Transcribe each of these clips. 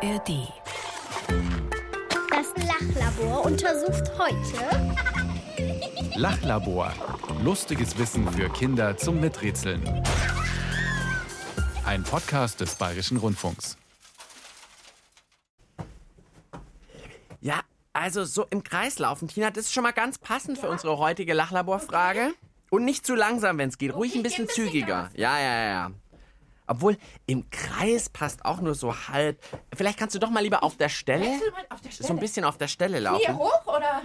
ARD. Das Lachlabor untersucht heute Lachlabor. Lustiges Wissen für Kinder zum Miträtseln. Ein Podcast des Bayerischen Rundfunks. Ja, also so im Kreis laufen, Tina, das ist schon mal ganz passend für unsere heutige Lachlaborfrage. Und nicht zu langsam, wenn es geht. Ruhig ein bisschen zügiger. Ja, ja, ja, ja. Obwohl, im Kreis passt auch nur so halb. Vielleicht kannst du doch mal lieber auf der Stelle, Auf der so ein bisschen auf der Stelle Hier laufen. hoch oder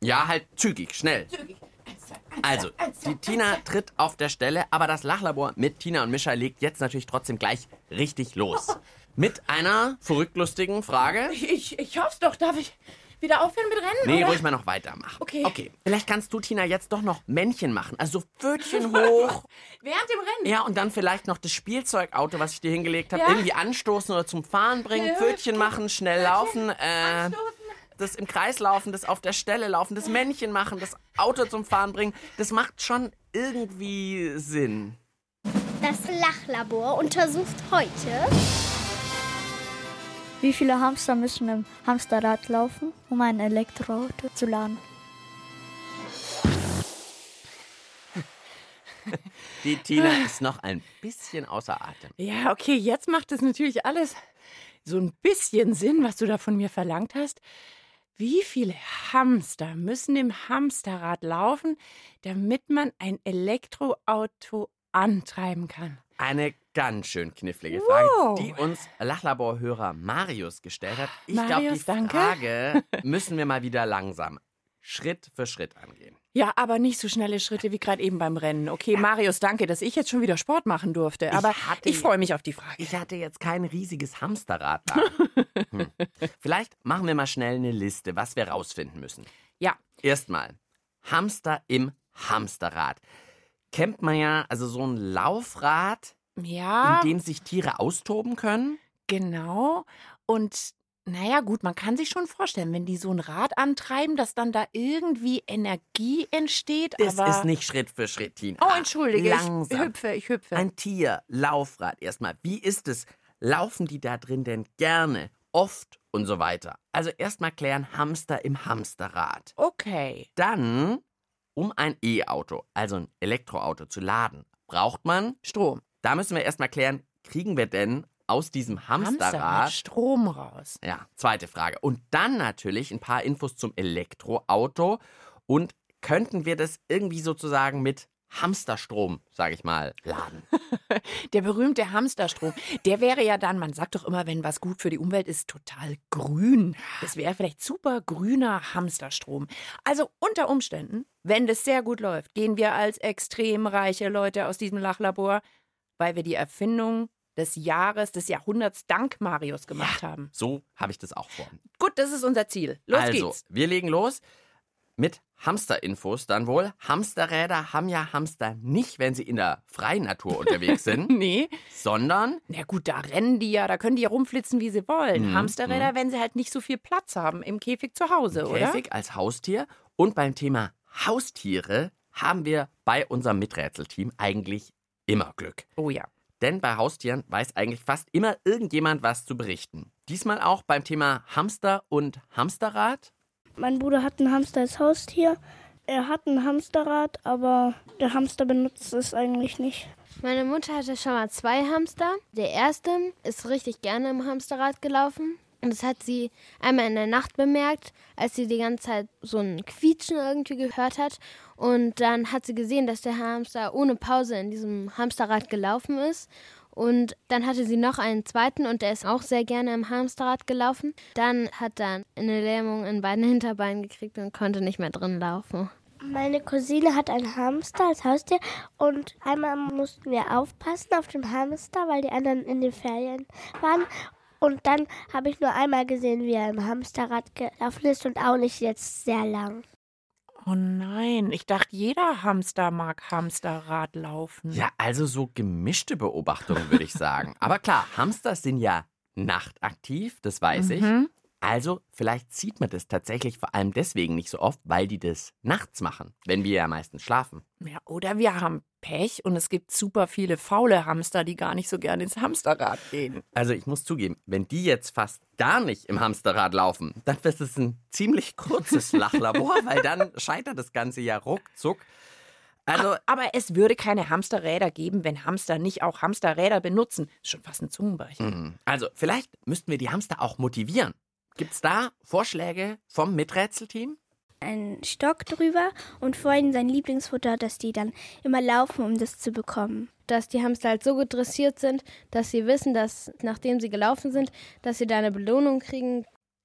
Ja, halt zügig, schnell. zügig? Eins, zwei, eins, Also, eins, zwei, die Tina tritt auf der Stelle, aber das Lachlabor mit Tina und Mischa legt jetzt natürlich trotzdem gleich richtig los. Mit einer verrückt lustigen Frage. Ich, ich hoff's doch. Darf ich wieder aufhören mit Rennen? Nee, oder? ruhig mal noch weitermachen. Okay. Okay. Vielleicht kannst du, Tina, jetzt doch noch Männchen machen. Also so Pfötchen hoch. Während dem Rennen? Ja, und dann vielleicht noch das Spielzeugauto, was ich dir hingelegt habe, Ja. irgendwie anstoßen oder zum Fahren bringen, Ja. Pfötchen machen, schnell laufen, äh, Anstoßen. das im Kreis laufen, das auf der Stelle laufen, das Männchen machen, das Auto zum Fahren bringen. Das macht schon irgendwie Sinn. Das Lachlabor untersucht heute Wie viele Hamster müssen im Hamsterrad laufen, um ein Elektroauto zu laden? Die Tina ist noch ein bisschen außer Atem. Ja, okay, jetzt macht es natürlich alles so ein bisschen Sinn, was du da von mir verlangt hast. Wie viele Hamster müssen im Hamsterrad laufen, damit man ein Elektroauto antreiben kann? Eine ganz schön knifflige Frage, Wow. die uns Lachlabor-Hörer Marius gestellt hat. Ich glaube, die danke. Frage müssen wir mal wieder langsam, Schritt für Schritt angehen. Ja, aber nicht so schnelle Schritte wie gerade eben beim Rennen. Okay, Marius, danke, dass ich jetzt schon wieder Sport machen durfte. Aber ich, hatte- freue mich auf die Frage. Ich hatte jetzt kein riesiges Hamsterrad da. Hm. Vielleicht machen wir mal schnell eine Liste, was wir rausfinden müssen. Ja, Erstmal, Hamster im Hamsterrad. Kennt man ja, also so ein Laufrad, ja, in dem sich Tiere austoben können. genau. Und naja, gut, man kann sich schon vorstellen, wenn die so ein Rad antreiben, dass dann da irgendwie Energie entsteht. Das aber ist nicht Schritt für Schritt, Tina. Oh, entschuldige, ich Langsam. hüpfe, ich hüpfe. Ein Tier, Laufrad erstmal. Wie ist es? Laufen die da drin denn gerne, oft und so weiter? Also erstmal klären Hamster im Hamsterrad. okay. Dann, um ein E-Auto, also ein Elektroauto zu laden, braucht man, Strom. Da müssen wir erstmal klären, kriegen wir denn aus diesem Hamsterrad Hamsterrad Strom raus. ja, zweite Frage. Und dann natürlich ein paar Infos zum Elektroauto. Und könnten wir das irgendwie sozusagen mit Hamsterstrom, sage ich mal, laden? Der berühmte Hamsterstrom, der wäre ja dann, man sagt doch immer, wenn was gut für die Umwelt ist, total grün. Das wäre vielleicht super grüner Hamsterstrom. Also unter Umständen, wenn das sehr gut läuft, gehen wir als extrem reiche Leute aus diesem Lachlabor, weil wir die Erfindung des Jahres, des Jahrhunderts dank Marius gemacht haben. So habe ich das auch vor. Gut, das ist unser Ziel. Los also, geht's. wir legen los mit Hamsterinfos dann wohl. Hamsterräder haben ja Hamster nicht, wenn sie in der freien Natur unterwegs sind, Nee, sondern na gut, da rennen die ja, da können die ja rumflitzen, wie sie wollen. Mhm, Hamsterräder, wenn sie halt nicht so viel Platz haben im Käfig zu Hause, oder? Käfig als Haustier. Und beim Thema Haustiere haben wir bei unserem Miträtselteam eigentlich immer Glück. Oh ja. Denn bei Haustieren weiß eigentlich fast immer irgendjemand was zu berichten. Diesmal auch beim Thema Hamster und Hamsterrad. Mein Bruder hat ein Hamster als Haustier. Er hat ein Hamsterrad, aber der Hamster benutzt es eigentlich nicht. Meine Mutter hatte schon mal zwei Hamster. Der erste ist richtig gerne im Hamsterrad gelaufen. Und das hat sie einmal in der Nacht bemerkt, als sie die ganze Zeit so ein Quietschen irgendwie gehört hat. Und dann hat sie gesehen, dass der Hamster ohne Pause in diesem Hamsterrad gelaufen ist. Und dann hatte sie noch einen zweiten und der ist auch sehr gerne im Hamsterrad gelaufen. Dann hat er eine Lähmung in beiden Hinterbeinen gekriegt und konnte nicht mehr drin laufen. Meine Cousine hat einen Hamster als Haustier und einmal mussten wir aufpassen auf den Hamster, weil die anderen in den Ferien waren. Und dann habe ich nur einmal gesehen, wie er im Hamsterrad gelaufen ist und auch nicht jetzt sehr lang. Oh nein, ich dachte, jeder Hamster mag Hamsterrad laufen. Ja, also so gemischte Beobachtungen, würde ich sagen. Aber klar, Hamster sind ja nachtaktiv, das weiß ich. Also, vielleicht sieht man das tatsächlich vor allem deswegen nicht so oft, weil die das nachts machen, wenn wir ja meistens schlafen. Ja, oder wir haben Pech und es gibt super viele faule Hamster, die gar nicht so gerne ins Hamsterrad gehen. Also, ich muss zugeben, wenn die jetzt fast gar nicht im Hamsterrad laufen, dann wird es ein ziemlich kurzes Lachlabor, weil dann scheitert das Ganze ja ruckzuck. Also, Aber es würde keine Hamsterräder geben, wenn Hamster nicht auch Hamsterräder benutzen. Ist schon fast ein Zungenbrecher. Mhm. Also, vielleicht müssten wir die Hamster auch motivieren. Gibt's da Vorschläge vom Miträtselteam? Einen Stock drüber und vor ihnen sein Lieblingsfutter, dass die dann immer laufen, um das zu bekommen. Dass die Hamster halt so gut dressiert sind, dass sie wissen, dass nachdem sie gelaufen sind, dass sie da eine Belohnung kriegen.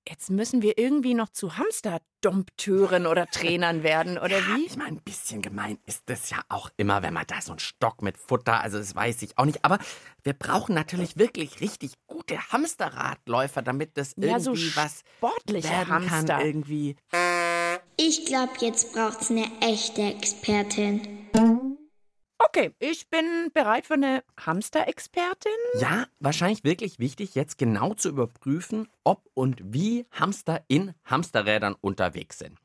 Jetzt müssen wir irgendwie noch zu Hamsterdompteuren oder Trainern werden, oder wie? Ich meine, ein bisschen gemein ist das ja auch immer, wenn man da so einen Stock mit Futter, also das weiß ich auch nicht. Aber wir brauchen natürlich wirklich richtig gute Hamsterradläufer, damit das irgendwie Ja, so was sportliche werden Hamster. kann irgendwie. Ich glaube, jetzt braucht's eine echte Expertin. Okay, ich bin bereit für eine Hamsterexpertin. Ja, wahrscheinlich wirklich wichtig, jetzt genau zu überprüfen, ob und wie Hamster in Hamsterrädern unterwegs sind.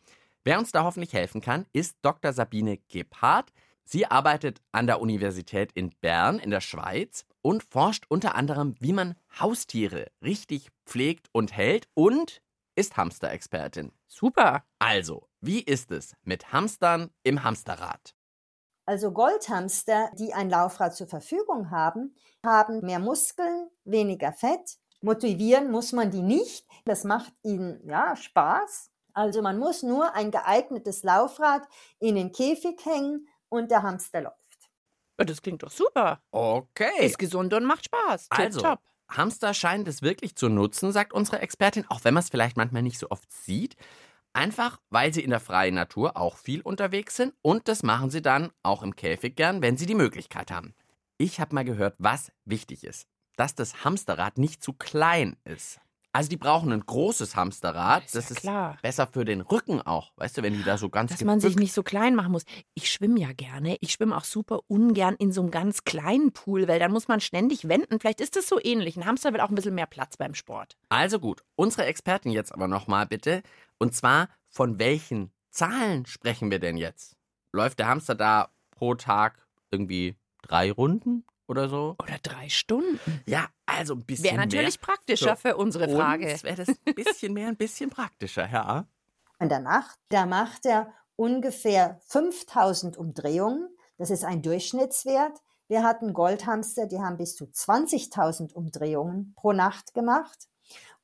Wer uns da hoffentlich helfen kann, ist Dr. Sabine Gebhardt. Sie arbeitet an der Universität in Bern in der Schweiz und forscht unter anderem, wie man Haustiere richtig pflegt und hält und ist Hamsterexpertin. Super. Also, wie ist es mit Hamstern im Hamsterrad? Also Goldhamster, die ein Laufrad zur Verfügung haben, haben mehr Muskeln, weniger Fett. Motivieren muss man die nicht. Das macht ihnen ja Spaß. Also man muss nur ein geeignetes Laufrad in den Käfig hängen und der Hamster läuft. Ja, Das klingt doch super. Okay. Ist gesund und macht Spaß. Also, Tipptopp. Hamster scheinen es wirklich zu nutzen, sagt unsere Expertin, auch wenn man es vielleicht manchmal nicht so oft sieht. Einfach, weil sie in der freien Natur auch viel unterwegs sind und das machen sie dann auch im Käfig gern, wenn sie die Möglichkeit haben. Ich habe mal gehört, was wichtig ist, dass das Hamsterrad nicht zu klein ist. Also die brauchen ein großes Hamsterrad, Ist ja das ist klar. besser für den Rücken auch, weißt du, wenn die da so ganz Dass man sich nicht so klein machen muss. Ich schwimme ja gerne. Ich schwimme auch super ungern in so einem ganz kleinen Pool, weil dann muss man ständig wenden. Vielleicht ist das so ähnlich. Ein Hamster will auch ein bisschen mehr Platz beim Sport. Also gut, unsere Expertin jetzt aber nochmal bitte. Und zwar, von welchen Zahlen sprechen wir denn jetzt? Läuft der Hamster da pro Tag irgendwie drei Runden oder so? Oder drei Stunden. Ja, also ein bisschen Wäre natürlich mehr. praktischer für unsere Frage. wäre das ein bisschen mehr, ein bisschen praktischer, ja. In der Nacht, da macht er ungefähr 5000 Umdrehungen. Das ist ein Durchschnittswert. Wir hatten Goldhamster, die haben bis zu 20.000 Umdrehungen pro Nacht gemacht.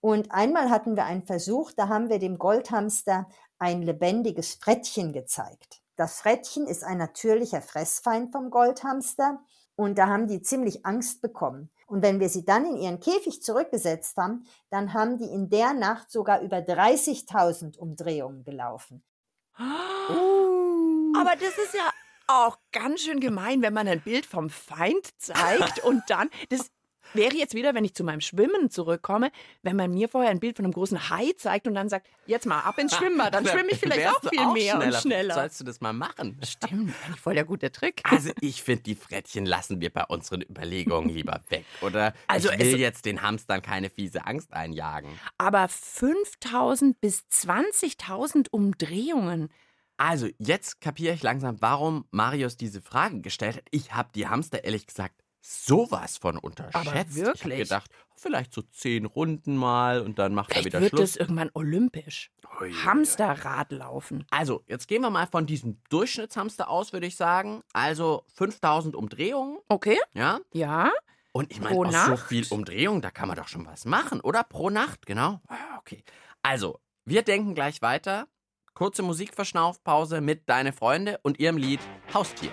Und einmal hatten wir einen Versuch, da haben wir dem Goldhamster ein lebendiges Frettchen gezeigt. Das Frettchen ist ein natürlicher Fressfeind vom Goldhamster und da haben die ziemlich Angst bekommen. Und wenn wir sie dann in ihren Käfig zurückgesetzt haben, dann haben die in der Nacht sogar über 30.000 Umdrehungen gelaufen. Aber das ist ja auch ganz schön gemein, wenn man ein Bild vom Feind zeigt und dann. Das wäre jetzt wieder, wenn ich zu meinem Schwimmen zurückkomme, wenn man mir vorher ein Bild von einem großen Hai zeigt und dann sagt, jetzt mal ab ins Schwimmbad, dann schwimme ich vielleicht auch viel mehr und schneller. Sollst du das mal machen? Stimmt, voll der gute Trick. Also ich finde, die Frettchen lassen wir bei unseren Überlegungen lieber weg, oder? Also ich will es- jetzt den Hamstern keine fiese Angst einjagen. Aber 5000 bis 20.000 Umdrehungen. Also, jetzt kapiere ich langsam, warum Marius diese Frage gestellt hat. Ich habe die Hamster ehrlich gesagt sowas von unterschätzt. Ich habe wirklich? gedacht, vielleicht so zehn Runden mal und dann macht er Vielleicht wieder wird Schluss. es irgendwann olympisch. Ui. Hamsterradlaufen. Also, jetzt gehen wir mal von diesem Durchschnittshamster aus, würde ich sagen. Also 5000 Umdrehungen, Okay, ja? ja. Und ich meine, so viel Umdrehung, da kann man doch schon was machen, oder? Pro Nacht, genau. Ah, Okay. Also, wir denken gleich weiter. Kurze Musikverschnaufpause mit Deine Freunde und ihrem Lied Haustier.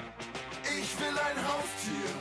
Ich will ein Haustier.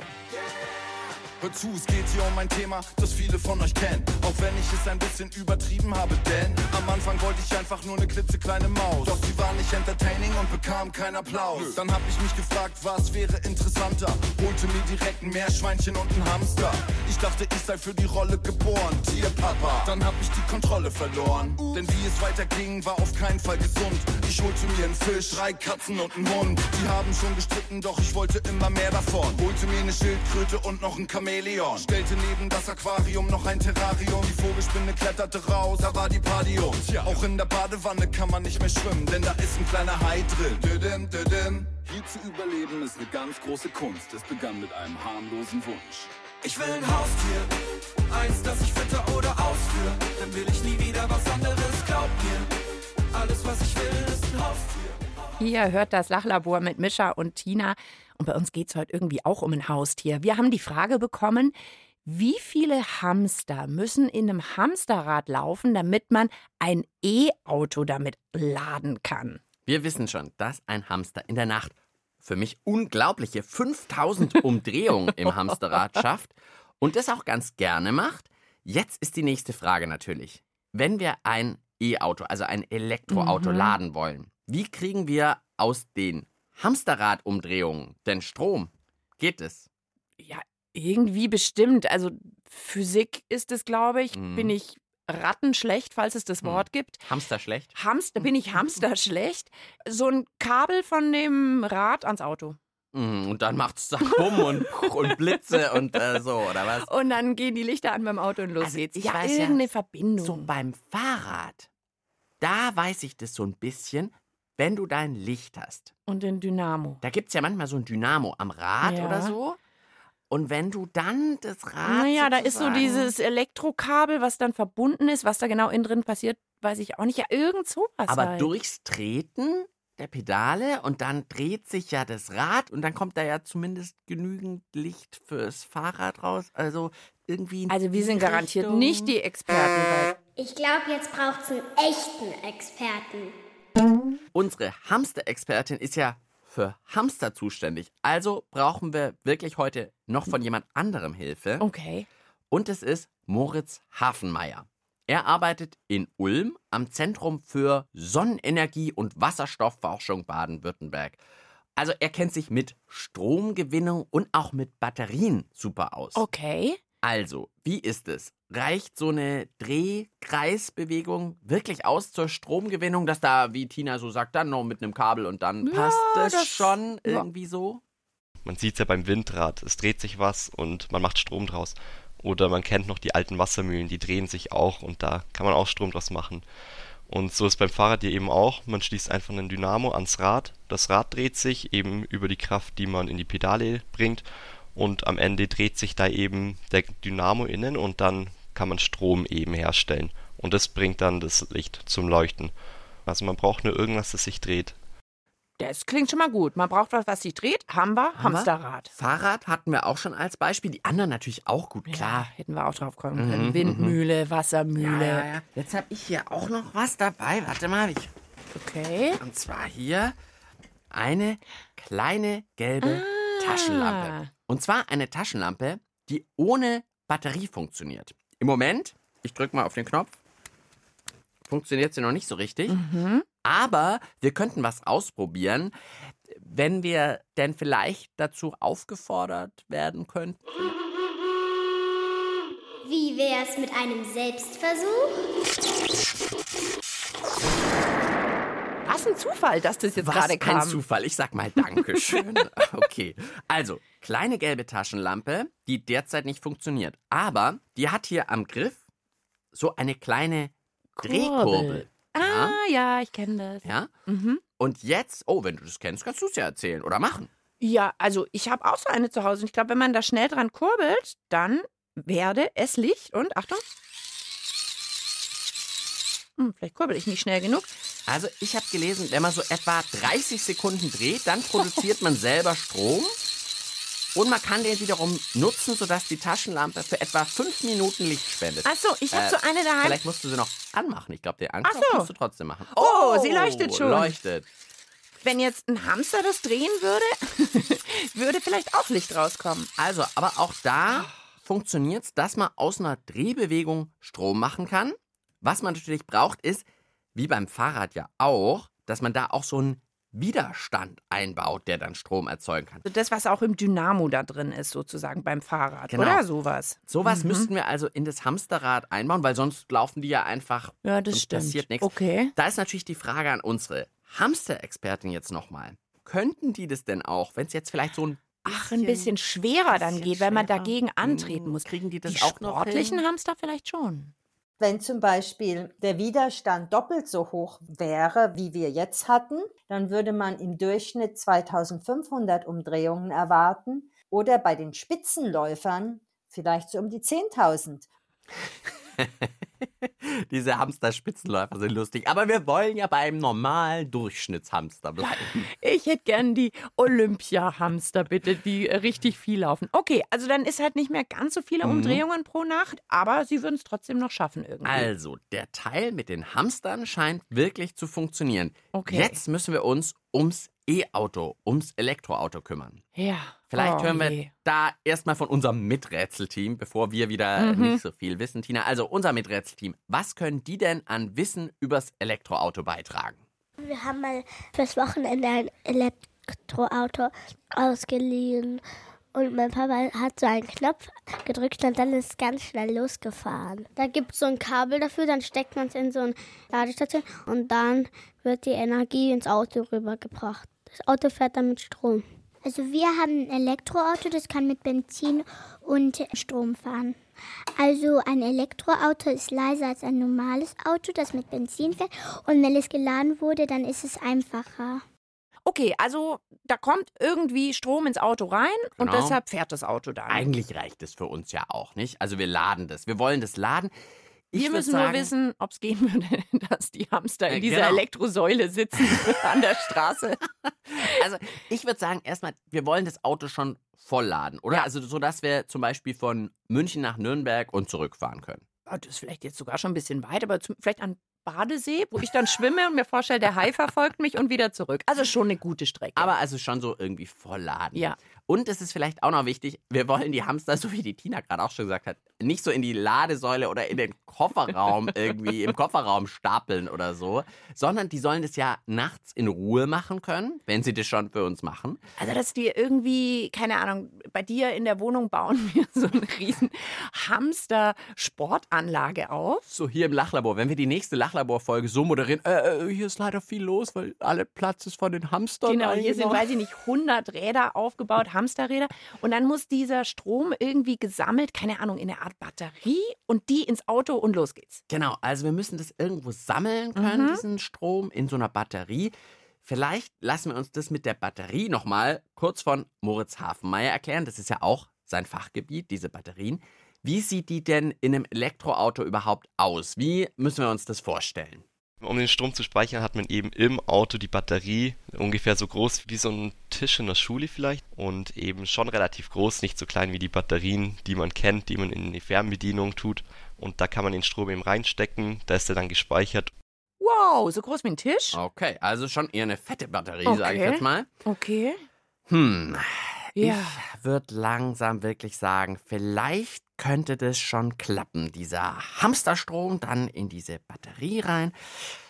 Hört zu, es geht hier um ein Thema, das viele von euch kennen. Auch wenn ich es ein bisschen übertrieben habe, denn am Anfang wollte ich einfach nur eine klitzekleine Maus. Doch sie war nicht entertaining und bekam keinen Applaus. Dann hab ich mich gefragt, was wäre interessanter. Holte mir direkt ein Meerschweinchen und ein Hamster. Ich dachte, ich sei für die Rolle geboren, Tierpapa. Dann hab ich die Kontrolle verloren. Denn wie es weiterging, war auf keinen Fall gesund. Ich holte mir einen Fisch, drei Katzen und einen Hund. Die haben schon gestritten, doch ich wollte immer mehr davon. Holte mir eine Schildkröte und noch ein Chamäleon. Stellte neben das Aquarium noch ein Terrarium. Die Vogelspinne kletterte raus, da war die Party und ja, auch in der Badewanne kann man nicht mehr schwimmen, denn da ist ein kleiner Hai drin. Düdim, düdim. Hier zu überleben ist eine ganz große Kunst. Es begann mit einem harmlosen Wunsch. Ich will ein Haustier, eins, das ich fütter oder ausführe. Dann will ich nie wieder was anderes, glaub mir. Alles, was ich will, ist ein Haustier. Ihr hört das Lachlabor mit Mischa und Tina. Und bei uns geht es heute irgendwie auch um ein Haustier. Wir haben die Frage bekommen, wie viele Hamster müssen in einem Hamsterrad laufen, damit man ein E-Auto damit laden kann? Wir wissen schon, dass ein Hamster in der Nacht für mich unglaubliche 5000 Umdrehungen im Hamsterrad schafft und das auch ganz gerne macht. Jetzt ist die nächste Frage natürlich. Wenn wir ein E-Auto, also ein Elektroauto Mhm. laden wollen, wie kriegen wir aus den Hamsterradumdrehungen denn Strom? Geht es? Ja, irgendwie bestimmt. Also Physik ist es, glaube ich. Mhm. Bin ich rattenschlecht, falls es das Mhm. Wort gibt. Hamster schlecht? Hamster, bin ich Hamster schlecht? So ein Kabel von dem Rad ans Auto. Mhm, Und dann macht's da Bumm und, und Blitze und äh, so, oder was? Und dann gehen die Lichter an beim Auto und los Also geht's. ich ja, weiß ja, irgendeine Verbindung. So beim Fahrrad, da weiß ich das so ein bisschen, wenn du dein Licht hast. Und den Dynamo. Da gibt es ja manchmal so ein Dynamo am Rad Ja. oder so. Und wenn du dann das Rad. Naja, da ist so dieses Elektrokabel, was dann verbunden ist. Was da genau innen drin passiert, weiß ich auch nicht. Ja, irgend sowas. Aber halt. durchs Treten der Pedale und dann dreht sich ja das Rad und dann kommt da ja zumindest genügend Licht fürs Fahrrad raus. Also irgendwie. Also wir sind garantiert Richtung. nicht die Experten bei Ich glaube, jetzt braucht's einen echten Experten. Unsere Hamster-Expertin ist ja für Hamster zuständig. Also brauchen wir wirklich heute noch von jemand anderem Hilfe. Okay. Und es ist Moritz Hafenmeier. Er arbeitet in Ulm am Zentrum für Sonnenenergie und Wasserstoffforschung Baden-Württemberg. Also er kennt sich mit Stromgewinnung und auch mit Batterien super aus. Okay. Also, wie ist es? Reicht so eine Drehkreisbewegung wirklich aus zur Stromgewinnung, dass da, wie Tina so sagt, dann noch mit einem Kabel und dann Ja, passt es das- schon ja. irgendwie so? Man sieht es ja beim Windrad, es dreht sich was und man macht Strom draus. Oder man kennt noch die alten Wassermühlen, die drehen sich auch und da kann man auch Strom draus machen. Und so ist beim Fahrrad hier eben auch. Man schließt einfach einen Dynamo ans Rad. Das Rad dreht sich eben über die Kraft, die man in die Pedale bringt. Und am Ende dreht sich da eben der Dynamo innen und dann kann man Strom eben herstellen. Und das bringt dann das Licht zum Leuchten. Also man braucht nur irgendwas, das sich dreht. Das klingt schon mal gut. Man braucht was, was sich dreht. Haben wir. Haben wir? Hamsterrad. Fahrrad hatten wir auch schon als Beispiel. Die anderen natürlich auch gut, klar. Ja, hätten wir auch drauf kommen können. Mhm, mhm. Windmühle, Wassermühle. Ja, ja, ja. Jetzt habe ich hier auch noch was dabei. Warte mal. Ich, Okay. und zwar hier eine kleine gelbe Ah. Taschenlampe. Und zwar eine Taschenlampe, die ohne Batterie funktioniert. Im Moment, ich drücke mal auf den Knopf, funktioniert sie noch nicht so richtig. Mhm. Aber wir könnten was ausprobieren, wenn wir denn vielleicht dazu aufgefordert werden könnten. Wie wär's mit einem Selbstversuch? Was ein Zufall, dass das jetzt Was gerade kam. Zufall. Ich sag mal Dankeschön. okay. Also, kleine gelbe Taschenlampe, die derzeit nicht funktioniert. Aber die hat hier am Griff so eine kleine Drehkurbel. Ah, ja, ich kenne das. Ja? Mhm. Und jetzt, oh, wenn du das kennst, kannst du es ja erzählen oder machen. Ja, also ich habe auch so eine zu Hause. Und ich glaube, wenn man da schnell dran kurbelt, dann werde es Licht und Achtung. Hm, vielleicht kurbel ich nicht schnell genug. Also, ich habe gelesen, wenn man so etwa 30 Sekunden dreht, dann produziert man selber Strom. Und man kann den wiederum nutzen, sodass die Taschenlampe für etwa 5 Minuten Licht spendet. Ach so, ich habe Äh, so eine daheim. Vielleicht musst du sie noch anmachen. Ich glaube, den Anknopf so. musst du trotzdem machen. Oh, sie leuchtet schon. Leuchtet. Wenn jetzt ein Hamster das drehen würde, würde vielleicht auch Licht rauskommen. Also, aber auch da funktioniert es, dass man aus einer Drehbewegung Strom machen kann. Was man natürlich braucht, ist, wie beim Fahrrad ja auch, dass man da auch so einen Widerstand einbaut, der dann Strom erzeugen kann. Also das, was auch im Dynamo da drin ist, sozusagen beim Fahrrad. Genau. Oder sowas. Sowas Mhm. müssten wir also in das Hamsterrad einbauen, weil sonst laufen die ja einfach Ja, das und stimmt. passiert nichts. Okay. Da ist natürlich die Frage an unsere Hamster-Expertin jetzt nochmal. Könnten die das denn auch, wenn es jetzt vielleicht so ein Ach, ein bisschen schwerer dann bisschen geht, weil man schwerer. dagegen antreten Hm, muss. kriegen die das die auch noch sportlichen hin? Hamster vielleicht schon. Wenn zum Beispiel der Widerstand doppelt so hoch wäre, wie wir jetzt hatten, dann würde man im Durchschnitt 2500 Umdrehungen erwarten oder bei den Spitzenläufern vielleicht so um die 10.000. Diese Hamster-Spitzenläufer sind lustig. Aber wir wollen ja beim normalen Durchschnittshamster bleiben. Ich hätte gern die Olympia-Hamster, bitte, die richtig viel laufen. Okay, also dann ist halt nicht mehr ganz so viele Mhm. Umdrehungen pro Nacht, aber sie würden es trotzdem noch schaffen irgendwie. Also, der Teil mit den Hamstern scheint wirklich zu funktionieren. Okay. Jetzt müssen wir uns ums E-Auto, ums Elektroauto kümmern. Ja. Vielleicht oh, hören wir je. da erstmal von unserem Miträtselteam, bevor wir wieder Mhm. nicht so viel wissen. Tina, also unser Miträtselteam, was können die denn an Wissen übers Elektroauto beitragen? Wir haben mal fürs Wochenende ein Elektroauto ausgeliehen. Und mein Papa hat so einen Knopf gedrückt und dann ist es ganz schnell losgefahren. Da gibt es so ein Kabel dafür, dann steckt man es in so eine Ladestation und dann wird die Energie ins Auto rübergebracht. Das Auto fährt dann mit Strom. Also wir haben ein Elektroauto, das kann mit Benzin und Strom fahren. Also ein Elektroauto ist leiser als ein normales Auto, das mit Benzin fährt. Und wenn es geladen wurde, dann ist es einfacher. Okay, also da kommt irgendwie Strom ins Auto rein und Genau. deshalb fährt das Auto dann. Eigentlich reicht es für uns ja auch nicht. Also wir laden das. Wir wollen das laden. Ich Wir müssen sagen, nur wissen, ob es gehen würde, dass die Hamster in Äh, dieser genau. Elektrosäule sitzen an der Straße. Also ich würde sagen, erstmal, wir wollen das Auto schon vollladen, oder? Ja. Also so, dass wir zum Beispiel von München nach Nürnberg und zurückfahren können. Ja, das ist vielleicht jetzt sogar schon ein bisschen weit, aber zum, vielleicht an Badesee, wo ich dann schwimme und mir vorstelle, der Hai verfolgt mich und wieder zurück. Also schon eine gute Strecke. Aber also schon so irgendwie vollladen. Ja. Und es ist vielleicht auch noch wichtig, wir wollen die Hamster, so wie die Tina gerade auch schon gesagt hat, nicht so in die Ladesäule oder in den Kofferraum irgendwie im Kofferraum stapeln oder so, sondern die sollen das ja nachts in Ruhe machen können, wenn sie das schon für uns machen. Also, dass die irgendwie, keine Ahnung, bei dir in der Wohnung bauen wir so eine riesen Hamster-Sportanlage auf. So hier im Lachlabor, wenn wir die nächste Lachlabor-Folge so moderieren, äh, äh, hier ist leider viel los, weil alle Platz ist von den Hamstern. Genau, hier sind, weiß ich nicht, 100 Räder aufgebaut, Hamsterräder. Und dann muss dieser Strom irgendwie gesammelt, keine Ahnung, in eine Art Batterie und die ins Auto und los geht's. Genau, also wir müssen das irgendwo sammeln können, Mhm. diesen Strom, in so einer Batterie. Vielleicht lassen wir uns das mit der Batterie nochmal kurz von Moritz Hafenmeier erklären. Das ist ja auch sein Fachgebiet, diese Batterien. Wie sieht die denn in einem Elektroauto überhaupt aus? Wie müssen wir uns das vorstellen? Um den Strom zu speichern, hat man eben im Auto die Batterie, ungefähr so groß wie so ein Tisch in der Schule vielleicht und eben schon relativ groß, nicht so klein wie die Batterien, die man kennt, die man in die Fernbedienung tut. Und da kann man den Strom eben reinstecken, da ist er dann gespeichert. Wow, so groß wie ein Tisch? Okay, also schon eher eine fette Batterie, sage ich Okay. jetzt mal. Okay. Hm, Ja. ich würde langsam wirklich sagen, vielleicht könnte das schon klappen. Dieser Hamsterstrom dann in diese Batterie rein.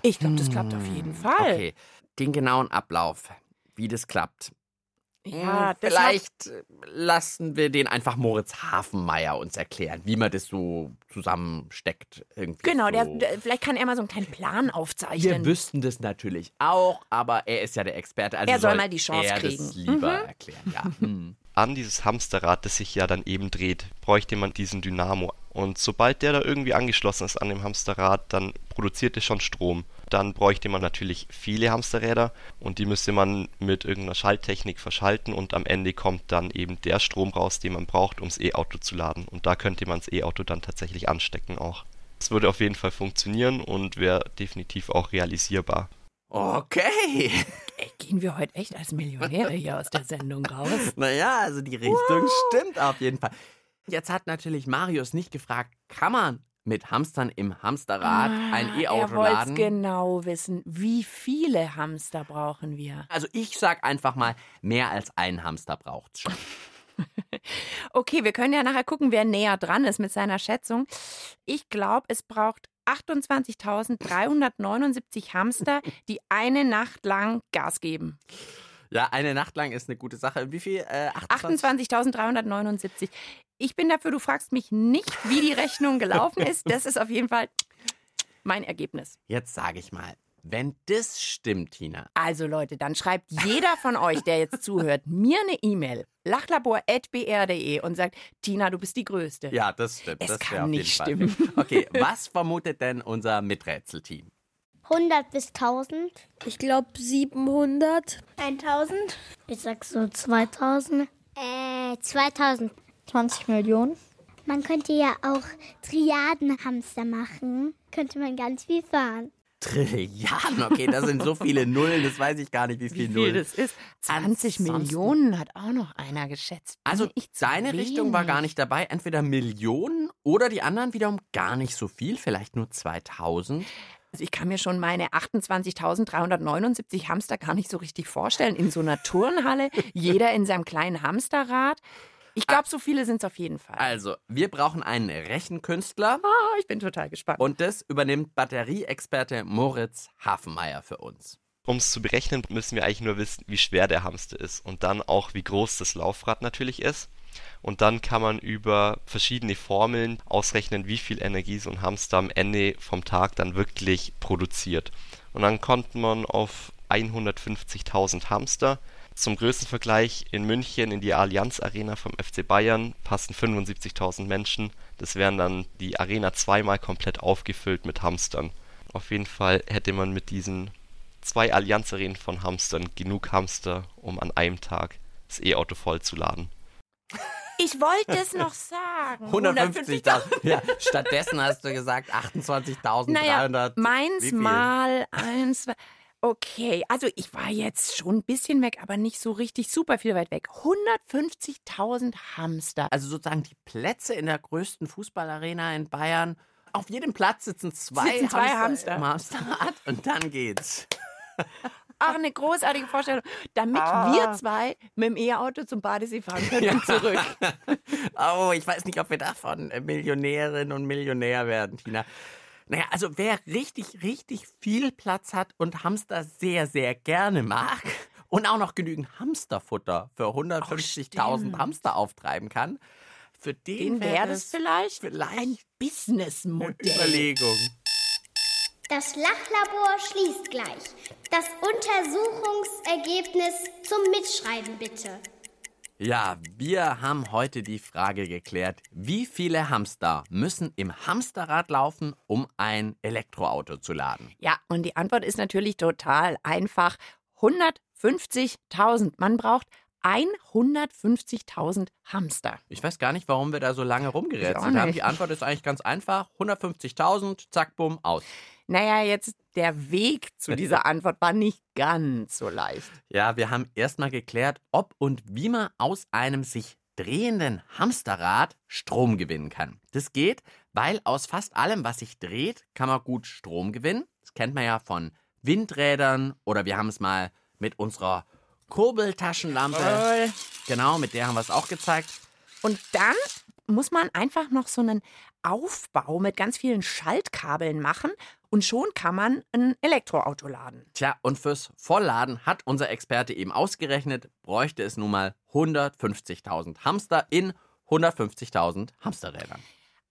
Ich glaube, das klappt auf jeden Fall. Okay, den genauen Ablauf, wie das klappt. Ja, Hm, das vielleicht lassen wir den einfach Moritz Hafenmeier uns erklären, wie man das so zusammensteckt. Irgendwie Genau, der, so. der, vielleicht kann er mal so einen kleinen Plan Wir aufzeichnen. wüssten das natürlich auch, aber er ist ja der Experte. Also Er soll mal die Chance er kriegen. Das lieber Mhm. erklären, ja. An dieses Hamsterrad, das sich ja dann eben dreht, bräuchte man diesen Dynamo. Und sobald der da irgendwie angeschlossen ist an dem Hamsterrad, dann produziert es schon Strom. Dann bräuchte man natürlich viele Hamsterräder und die müsste man mit irgendeiner Schalttechnik verschalten und am Ende kommt dann eben der Strom raus, den man braucht, ums E-Auto zu laden. Und da könnte man das E-Auto dann tatsächlich anstecken auch. Es würde auf jeden Fall funktionieren und wäre definitiv auch realisierbar. Okay. Gehen wir heute echt als Millionäre hier aus der Sendung raus? Naja, also die Richtung stimmt auf jeden Fall. Jetzt hat natürlich Marius nicht gefragt, kann man mit Hamstern im Hamsterrad ein Ah, Er E-Auto wollte laden? genau wissen, wie viele Hamster brauchen wir? Also ich sag einfach mal, mehr als ein Hamster braucht's schon. Okay, wir können ja nachher gucken, wer näher dran ist mit seiner Schätzung. Ich glaube, es braucht 28.379 Hamster, die eine Nacht lang Gas geben. Ja, eine Nacht lang ist eine gute Sache. Wie viel? Äh, 28? 28.379. Ich bin dafür, du fragst mich nicht, wie die Rechnung gelaufen ist. Das ist auf jeden Fall mein Ergebnis. Jetzt sage ich mal, wenn das stimmt, Tina. Also Leute, dann schreibt jeder von euch, der jetzt zuhört, mir eine E-Mail lachlabor.br.de und sagt, Tina, du bist die Größte. Ja, das stimmt. Es das kann nicht jeden Fall stimmen. fair. Okay, was vermutet denn unser Miträtselteam? 100 bis 1000. Ich glaube 700. 1000. Ich sag so 2000. Äh, 2000. 20 Millionen. Man könnte ja auch Triadenhamster machen. Könnte man ganz viel fahren. Trilliarden, okay, das sind so viele Nullen, das weiß ich gar nicht, wie Wie viele viel Nullen. das ist? 20 Ansonsten- Millionen hat auch noch einer geschätzt. Bin Also ich zu deine Richtung war wenig. gar nicht dabei, entweder Millionen oder die anderen wiederum gar nicht so viel, vielleicht nur 2000. Also ich kann mir schon meine 28.379 Hamster gar nicht so richtig vorstellen. In so einer Turnhalle, jeder in seinem kleinen Hamsterrad. Ich glaube, so viele sind es auf jeden Fall. Also, wir brauchen einen Rechenkünstler Ah, ich bin total gespannt. und das übernimmt Batterieexperte Moritz Hafenmeier für uns. Um es zu berechnen, müssen wir eigentlich nur wissen, wie schwer der Hamster ist und dann auch, wie groß das Laufrad natürlich ist. Und dann kann man über verschiedene Formeln ausrechnen, wie viel Energie so ein Hamster am Ende vom Tag dann wirklich produziert. Und dann kommt man auf 150.000 Hamster. Zum größten Vergleich in München in die Allianz Arena vom FC Bayern passen 75.000 Menschen. Das wären dann die Arena zweimal komplett aufgefüllt mit Hamstern. Auf jeden Fall hätte man mit diesen zwei Allianz Arenen von Hamstern genug Hamster, um an einem Tag das E-Auto vollzuladen. Ich wollte es noch sagen. 150.000. Ja, stattdessen hast du gesagt 28.300. Naja, meins mal eins. Okay, also ich war jetzt schon ein bisschen weg, aber nicht so richtig super viel weit weg. 150.000 Hamster. Also sozusagen die Plätze in der größten Fußballarena in Bayern. Auf jedem Platz sitzen zwei, Sitzen zwei Hamster, Hamster. Hamsterrad und dann geht's. Ach, eine großartige Vorstellung. Damit Ah. wir zwei mit dem E-Auto zum Badesee fahren können und zurück. Oh, ich weiß nicht, ob wir davon äh, Millionärin und Millionär werden, Tina. Naja, also wer richtig, richtig viel Platz hat und Hamster sehr, sehr gerne mag und auch noch genügend Hamsterfutter für 150.000 stimmt. Hamster auftreiben kann, für den, Den wäre das das vielleicht, vielleicht ein Businessmodell. Überlegung. Das Lachlabor schließt gleich. Das Untersuchungsergebnis zum Mitschreiben bitte. Ja, wir haben heute die Frage geklärt, wie viele Hamster müssen im Hamsterrad laufen, um ein Elektroauto zu laden? Ja, und die Antwort ist natürlich total einfach. 150.000. Man braucht 150.000 Hamster. Ich weiß gar nicht, warum wir da so lange rumgerätselt haben. Die Antwort ist eigentlich ganz einfach. 150.000, zack, bumm, aus. Naja, jetzt der Weg zu dieser Antwort war nicht ganz so leicht. Ja, wir haben erstmal geklärt, ob und wie man aus einem sich drehenden Hamsterrad Strom gewinnen kann. Das geht, weil aus fast allem, was sich dreht, kann man gut Strom gewinnen. Das kennt man ja von Windrädern oder wir haben es mal mit unserer Kurbeltaschenlampe. Toll. Genau, mit der haben wir es auch gezeigt. Und dann muss man einfach noch so einen Aufbau mit ganz vielen Schaltkabeln machen und schon kann man ein Elektroauto laden. Tja, und fürs Vollladen hat unser Experte eben ausgerechnet, bräuchte es nun mal 150.000 Hamster in 150.000 Hamsterrädern.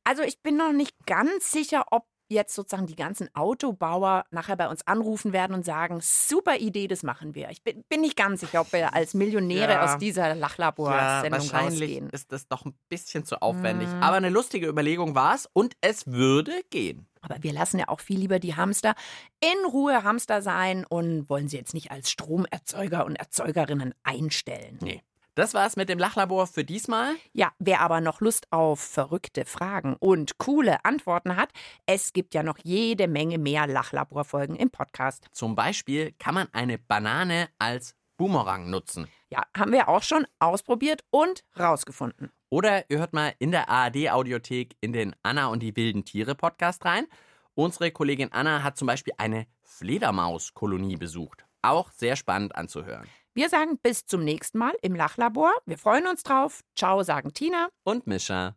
Also ich bin noch nicht ganz sicher, ob jetzt sozusagen die ganzen Autobauer nachher bei uns anrufen werden und sagen, super Idee, das machen wir. Ich bin, bin nicht ganz sicher, ob wir als Millionäre Ja. aus dieser Ja, Lachlabor-Sendung wahrscheinlich rausgehen. ist das doch ein bisschen zu aufwendig. Mm. Aber eine lustige Überlegung war es und es würde gehen. Aber wir lassen ja auch viel lieber die Hamster in Ruhe Hamster sein und wollen sie jetzt nicht als Stromerzeuger und Erzeugerinnen einstellen. Nee. Das war's mit dem Lachlabor für diesmal. Ja, wer aber noch Lust auf verrückte Fragen und coole Antworten hat, es gibt ja noch jede Menge mehr Lachlaborfolgen im Podcast. Zum Beispiel kann man eine Banane als Boomerang nutzen. Ja, haben wir auch schon ausprobiert und rausgefunden. Oder ihr hört mal in der ARD-Audiothek in den Anna und die wilden Tiere Podcast rein. Unsere Kollegin Anna hat zum Beispiel eine Fledermauskolonie besucht. Auch sehr spannend anzuhören. Wir sagen bis zum nächsten Mal im Lachlabor. Wir freuen uns drauf. Ciao, sagen Tina. Und Mischa.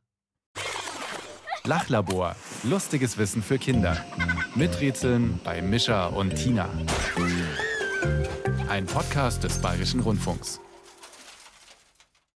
Lachlabor. Lustiges Wissen für Kinder. Miträtseln bei Mischa und Tina. Ein Podcast des Bayerischen Rundfunks.